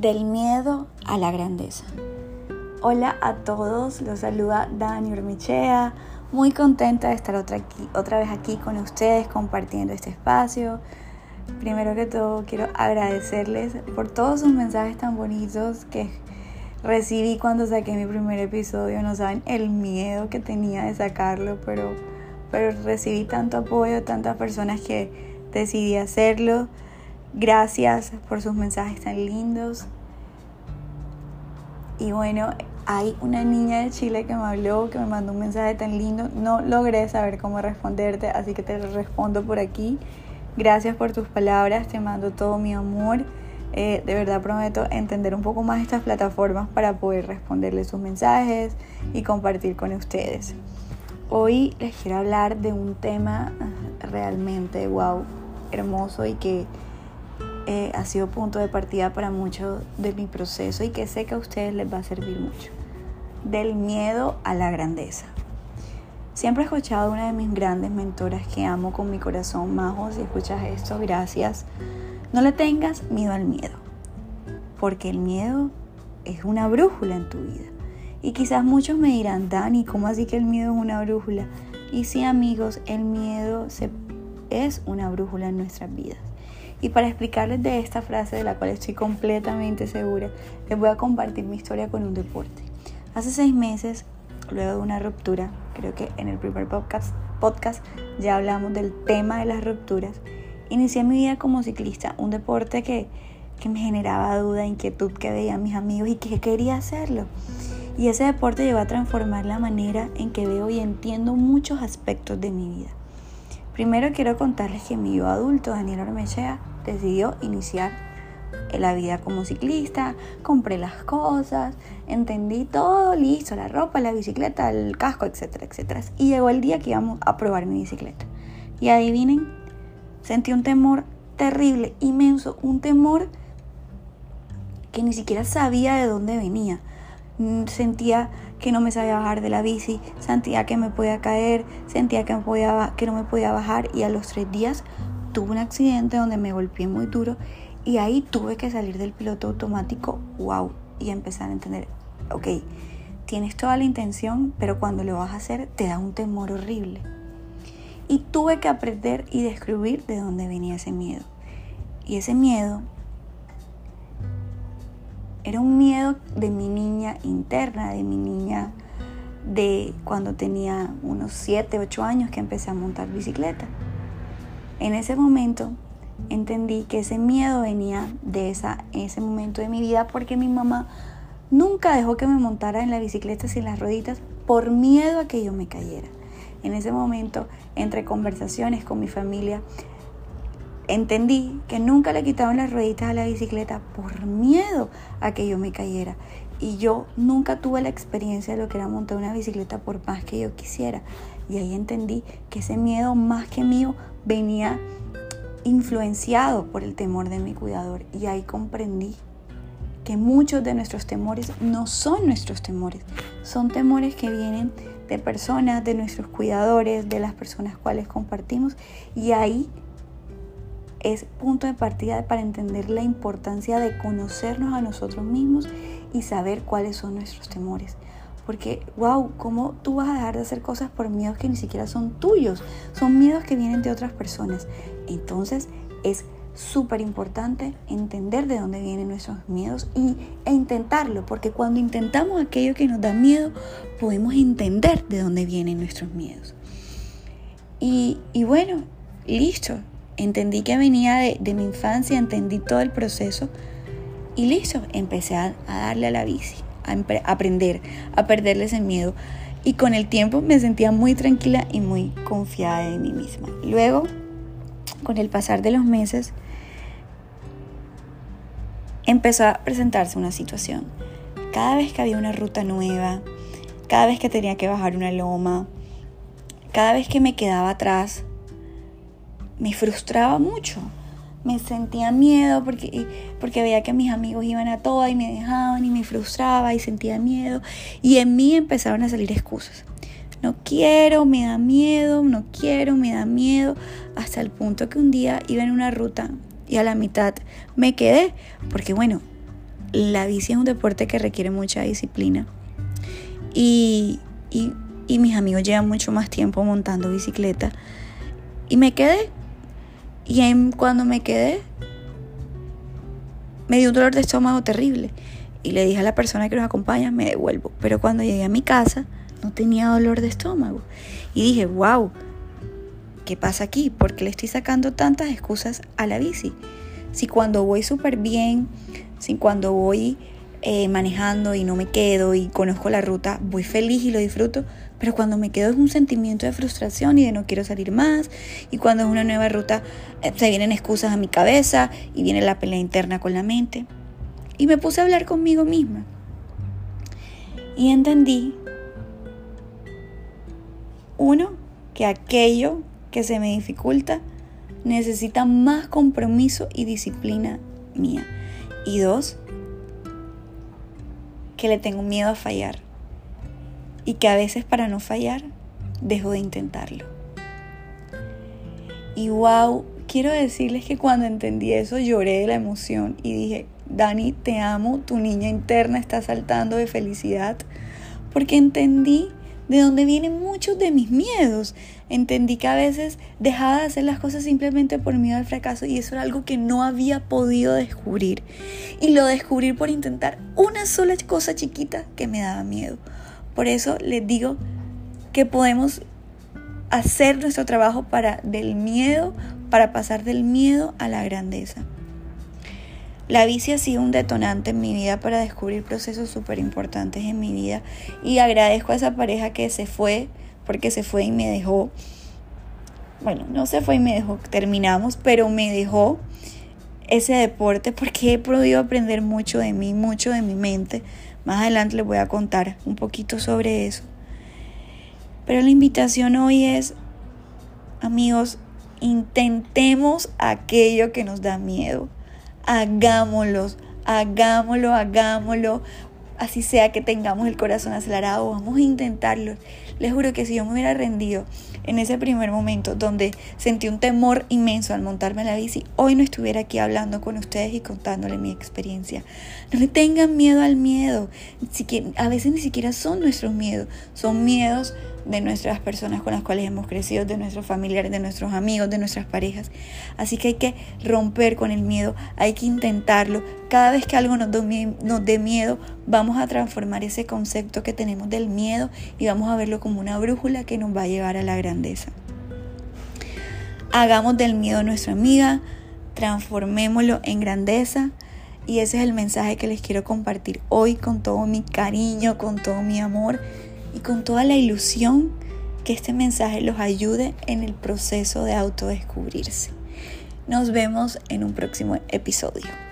Del miedo a la grandeza. Hola a todos, los saluda Dani Urmichea. Muy contenta de estar otra, aquí, otra vez aquí con ustedes compartiendo este espacio. Primero que todo quiero agradecerles por todos sus mensajes tan bonitos que recibí cuando saqué mi primer episodio. No saben el miedo que tenía de sacarlo, pero, pero recibí tanto apoyo tantas personas que decidí hacerlo. Gracias por sus mensajes tan lindos. Y bueno, hay una niña de Chile que me habló, que me mandó un mensaje tan lindo. No logré saber cómo responderte, así que te respondo por aquí. Gracias por tus palabras, te mando todo mi amor. Eh, de verdad prometo entender un poco más estas plataformas para poder responderle sus mensajes y compartir con ustedes. Hoy les quiero hablar de un tema realmente wow, hermoso y que eh, ha sido punto de partida para mucho de mi proceso y que sé que a ustedes les va a servir mucho. Del miedo a la grandeza. Siempre he escuchado a una de mis grandes mentoras que amo con mi corazón, Majo, si escuchas esto, gracias. No le tengas miedo al miedo, porque el miedo es una brújula en tu vida. Y quizás muchos me dirán, Dani, ¿cómo así que el miedo es una brújula? Y sí, amigos, el miedo se, es una brújula en nuestras vidas. Y para explicarles de esta frase de la cual estoy completamente segura, les voy a compartir mi historia con un deporte. Hace seis meses, luego de una ruptura, creo que en el primer podcast, podcast ya hablamos del tema de las rupturas, inicié mi vida como ciclista, un deporte que, que me generaba duda, inquietud, que veía a mis amigos y que quería hacerlo. Y ese deporte llegó a transformar la manera en que veo y entiendo muchos aspectos de mi vida. Primero quiero contarles que mi yo adulto, Daniel Ormechea, decidió iniciar la vida como ciclista, compré las cosas, entendí todo, listo, la ropa, la bicicleta, el casco, etcétera, etcétera. Y llegó el día que íbamos a probar mi bicicleta. Y adivinen, sentí un temor terrible, inmenso, un temor que ni siquiera sabía de dónde venía. Mm, sentía que no me sabía bajar de la bici, sentía que me podía caer, sentía que, no me podía bajar y a los tres días tuve un accidente donde me golpeé muy duro y ahí tuve que salir del piloto automático, wow, y empezar a entender, ok, tienes toda la intención, pero cuando lo vas a hacer te da un temor horrible. Y tuve que aprender y descubrir de dónde venía ese miedo. Y ese miedo era un miedo de mi niña interna, de mi niña de cuando tenía unos 7, 8 años que empecé a montar bicicleta. En ese momento entendí que ese miedo venía de esa, ese momento de mi vida porque mi mamá nunca dejó que me montara en la bicicleta sin las roditas por miedo a que yo me cayera. En ese momento, entre conversaciones con mi familia, entendí que nunca le quitaban las rueditas a la bicicleta por miedo a que yo me cayera. Y yo nunca tuve la experiencia de lo que era montar una bicicleta por más que yo quisiera. Y ahí entendí que ese miedo más que mío venía influenciado por el temor de mi cuidador. Y ahí comprendí que muchos de nuestros temores no son nuestros temores, son temores que vienen de personas, de nuestros cuidadores, de las personas cuales compartimos. Y ahí es punto de partida para entender la importancia de conocernos a nosotros mismos y saber cuáles son nuestros temores. Porque, wow, ¿cómo tú vas a dejar de hacer cosas por miedos que ni siquiera son tuyos? Son miedos que vienen de otras personas. Entonces, es súper importante entender de dónde vienen nuestros miedos y, e intentarlo, porque cuando intentamos aquello que nos da miedo, podemos entender de dónde vienen nuestros miedos. Y, y bueno, listo, entendí que venía de, mi infancia, entendí todo el proceso y listo, empecé a, darle a la bici, a aprender, a perderle ese miedo. Y con el tiempo me sentía muy tranquila y muy confiada en mí misma. Luego, con el pasar de los meses, empezó a presentarse una situación. Cada vez que había una ruta nueva, cada vez que tenía que bajar una loma, cada vez que me quedaba atrás, me frustraba mucho. Me sentía miedo porque, porque veía que mis amigos iban a toda y me dejaban y me frustraba y sentía miedo. Y en mí empezaron a salir excusas. No quiero, me da miedo, no quiero, me da miedo. Hasta el punto que un día iba en una ruta y a la mitad me quedé. Porque bueno, la bici es un deporte que requiere mucha disciplina. Y, y mis amigos llevan mucho más tiempo montando bicicleta. Y me quedé. Y cuando me quedé, me dio un dolor de estómago terrible. Y le dije a la persona que nos acompaña, me devuelvo. Pero cuando llegué a mi casa, no tenía dolor de estómago. Y dije, wow, ¿qué pasa aquí? ¿Por qué le estoy sacando tantas excusas a la bici? Si cuando voy súper bien, si cuando voy eh, manejando y no me quedo y conozco la ruta, voy feliz y lo disfruto, pero cuando me quedo es un sentimiento de frustración y de no quiero salir más, y cuando es una nueva ruta eh, se vienen excusas a mi cabeza y viene la pelea interna con la mente. Y me puse a hablar conmigo misma. Y entendí, uno, que aquello que se me dificulta necesita más compromiso y disciplina mía. Y dos, que le tengo miedo a fallar. Y que a veces para no fallar, dejo de intentarlo. Y wow, quiero decirles que cuando entendí eso lloré de la emoción y dije, Dani, te amo, tu niña interna está saltando de felicidad, porque entendí de dónde vienen muchos de mis miedos. Entendí que a veces dejaba de hacer las cosas simplemente por miedo al fracaso y eso era algo que no había podido descubrir. Y lo descubrí por intentar una sola cosa chiquita que me daba miedo. Por eso les digo que podemos hacer nuestro trabajo para del miedo, para pasar del miedo a la grandeza. La bici ha sido un detonante en mi vida para descubrir procesos súper importantes en mi vida y agradezco a esa pareja que se fue, porque se fue y me dejó, bueno, no se fue y me dejó, terminamos, pero me dejó ese deporte porque he podido aprender mucho de mí, mucho de mi mente. Más adelante les voy a contar un poquito sobre eso. Pero la invitación hoy es, amigos, intentemos aquello que nos da miedo hagámoslo, hagámoslo, hagámoslo. Así sea que tengamos el corazón acelerado, vamos a intentarlo. Les juro que si yo me hubiera rendido en ese primer momento donde sentí un temor inmenso al montarme en la bici, hoy no estuviera aquí hablando con ustedes y contándole mi experiencia. No le tengan miedo al miedo. A veces ni siquiera son nuestros miedos, son miedos de nuestras personas con las cuales hemos crecido, de nuestros familiares, de nuestros amigos, de nuestras parejas. Así que hay que romper con el miedo, hay que intentarlo. Cada vez que algo nos, nos dé miedo, vamos a transformar ese concepto que tenemos del miedo y vamos a verlo como una brújula que nos va a llevar a la Hagamos del miedo nuestra amiga, transformémoslo en grandeza. Y ese es el mensaje que les quiero compartir hoy con todo mi cariño, con todo mi amor y con toda la ilusión que este mensaje los ayude en el proceso de autodescubrirse. Nos vemos en un próximo episodio.